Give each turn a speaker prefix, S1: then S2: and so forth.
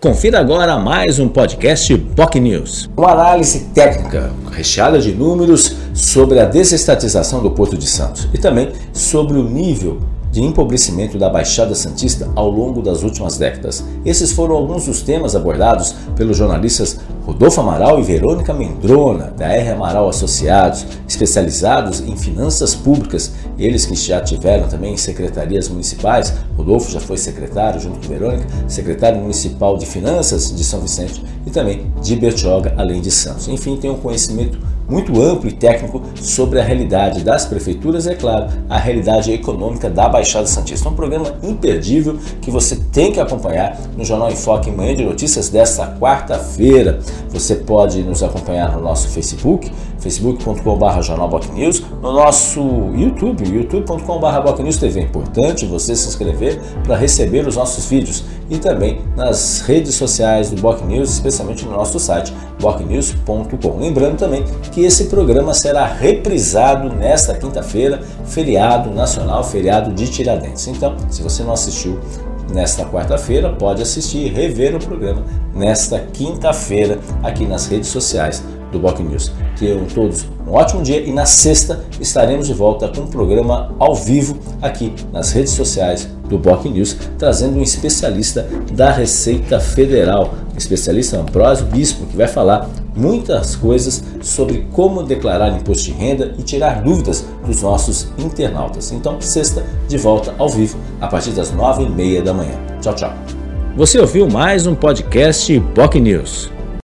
S1: Confira agora mais um podcast POC News. Uma análise técnica recheada de números sobre a desestatização do Porto de Santos e também sobre o nível de empobrecimento da Baixada Santista ao longo das últimas décadas. Esses foram alguns dos temas abordados pelos jornalistas Rodolfo Amaral e Verônica Mendrona, da R. Amaral Associados, especializados em finanças públicas, eles que já tiveram também secretarias municipais. Rodolfo já foi secretário, junto com Verônica, secretário municipal de finanças de São Vicente e também de Bertioga, além de Santos. Enfim, tem um conhecimento muito amplo e técnico sobre a realidade das prefeituras e, é claro, a realidade econômica da Baixada Santista. É um programa imperdível que você tem que acompanhar no Jornal em Foque Manhã de Notícias desta quarta-feira. Você pode nos acompanhar no nosso Facebook, facebook.com.br jornalbocnews, no nosso YouTube, youtube.com.br TV. É importante você se inscrever para receber os nossos vídeos e também nas redes sociais do Boc News, especialmente no nosso site bocnews.com. Lembrando também que esse programa será reprisado nesta quinta-feira, feriado nacional, feriado de Tiradentes. Então, se você não assistiu nesta quarta-feira, pode assistir e rever o programa nesta quinta-feira aqui nas redes sociais do Boc News. Tenham todos um ótimo dia e na sexta estaremos de volta com um programa ao vivo aqui nas redes sociais do Boc News, trazendo um especialista da Receita Federal, especialista Ambrósio Bispo, que vai falar muitas coisas sobre como declarar imposto de renda e tirar dúvidas dos nossos internautas. Então, sexta, de volta ao vivo, a partir das nove e meia da manhã. Tchau, tchau. Você ouviu mais um podcast Boc News.